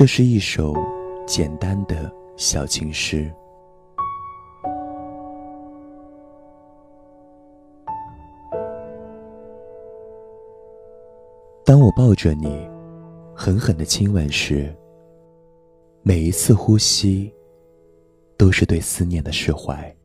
这是一首简单的小情诗。当我抱着你狠狠的亲吻时每一次呼吸都是对思念的释怀。